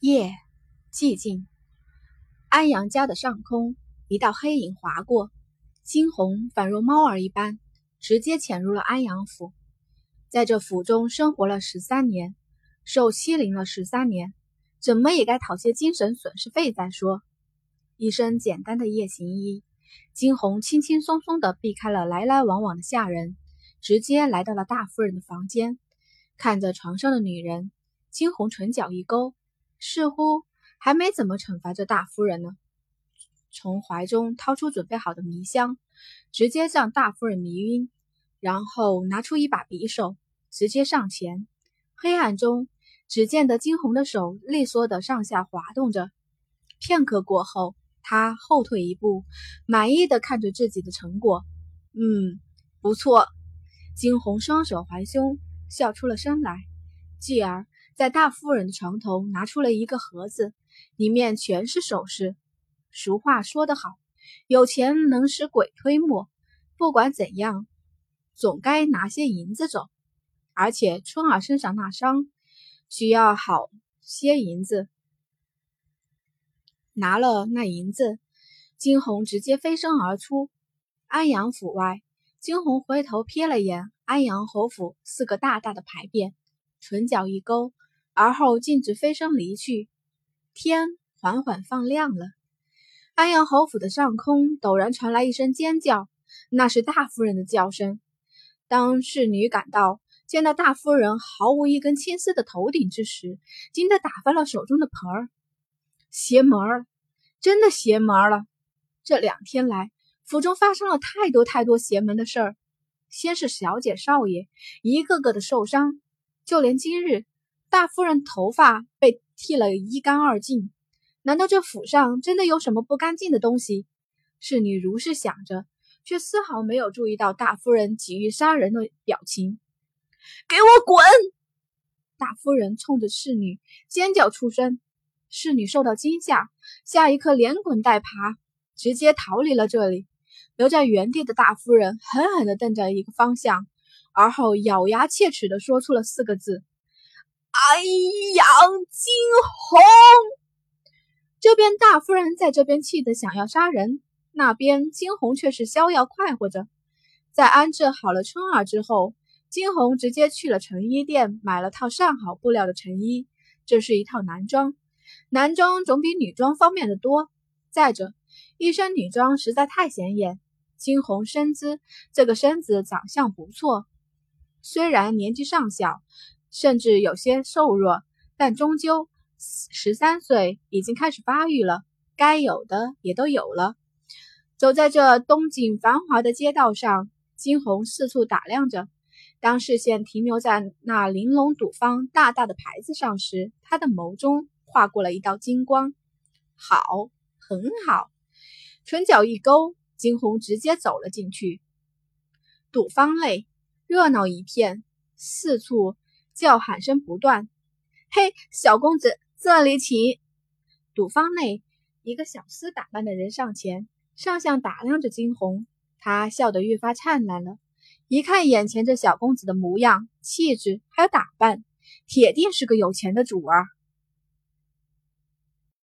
夜寂静，安阳家的上空，一道黑影划过，惊鸿仿若猫儿一般，直接潜入了安阳府。在这府中生活了十三年，受欺凌了十三年，怎么也该讨些精神损失费再说。一身简单的夜行衣，惊鸿轻轻松松地避开了来来往往的下人，直接来到了大夫人的房间。看着床上的女人，惊鸿唇角一勾，似乎还没怎么惩罚这大夫人呢。从怀中掏出准备好的迷香，直接让大夫人迷晕，然后拿出一把匕首，直接上前。黑暗中，只见得惊鸿的手利索的上下滑动着。片刻过后，他后退一步，满意的看着自己的成果。嗯，不错。惊鸿双手环胸。笑出了声来，继而在大夫人的床头拿出了一个盒子，里面全是首饰。俗话说得好，有钱能使鬼推磨。不管怎样，总该拿些银子走。而且春儿身上那伤，需要好些银子。拿了那银子，惊鸿直接飞身而出。安阳府外，惊鸿回头瞥了眼。安阳侯府四个大大的牌匾，唇角一勾，而后径直飞身离去。天缓缓放亮了，安阳侯府的上空陡然传来一声尖叫，那是大夫人的叫声。当侍女赶到，见到大夫人毫无一根青丝的头顶之时，惊得打翻了手中的盆儿。邪门儿，真的邪门了！这两天来，府中发生了太多太多邪门的事儿。先是小姐少爷一个个的受伤，就连今日大夫人头发被剃了一干二净。难道这府上真的有什么不干净的东西？侍女如是想着，却丝毫没有注意到大夫人急于杀人的表情。给我滚！大夫人冲着侍女尖叫出声。侍女受到惊吓，下一刻连滚带爬，直接逃离了这里。留在原地的大夫人狠狠地瞪着一个方向，而后咬牙切齿地说出了四个字：“安阳惊鸿。”这边大夫人在这边气得想要杀人，那边惊鸿却是逍遥快活着。在安置好了春儿之后，惊鸿直接去了成衣店买了套上好布料的成衣，这是一套男装，男装总比女装方便的多。再者，一身女装实在太显眼。惊鸿身姿，这个身子长相不错，虽然年纪尚小，甚至有些瘦弱，但终究十三岁已经开始发育了，该有的也都有了。走在这东景繁华的街道上，金红四处打量着。当视线停留在那玲珑赌坊大大的牌子上时，他的眸中划过了一道金光。好，很好，唇角一勾。惊鸿直接走了进去，赌坊内热闹一片，四处叫喊声不断。嘿，小公子，这里请！赌坊内，一个小厮打扮的人上前，上下打量着金红，他笑得越发灿烂了。一看眼前这小公子的模样、气质还有打扮，铁定是个有钱的主儿。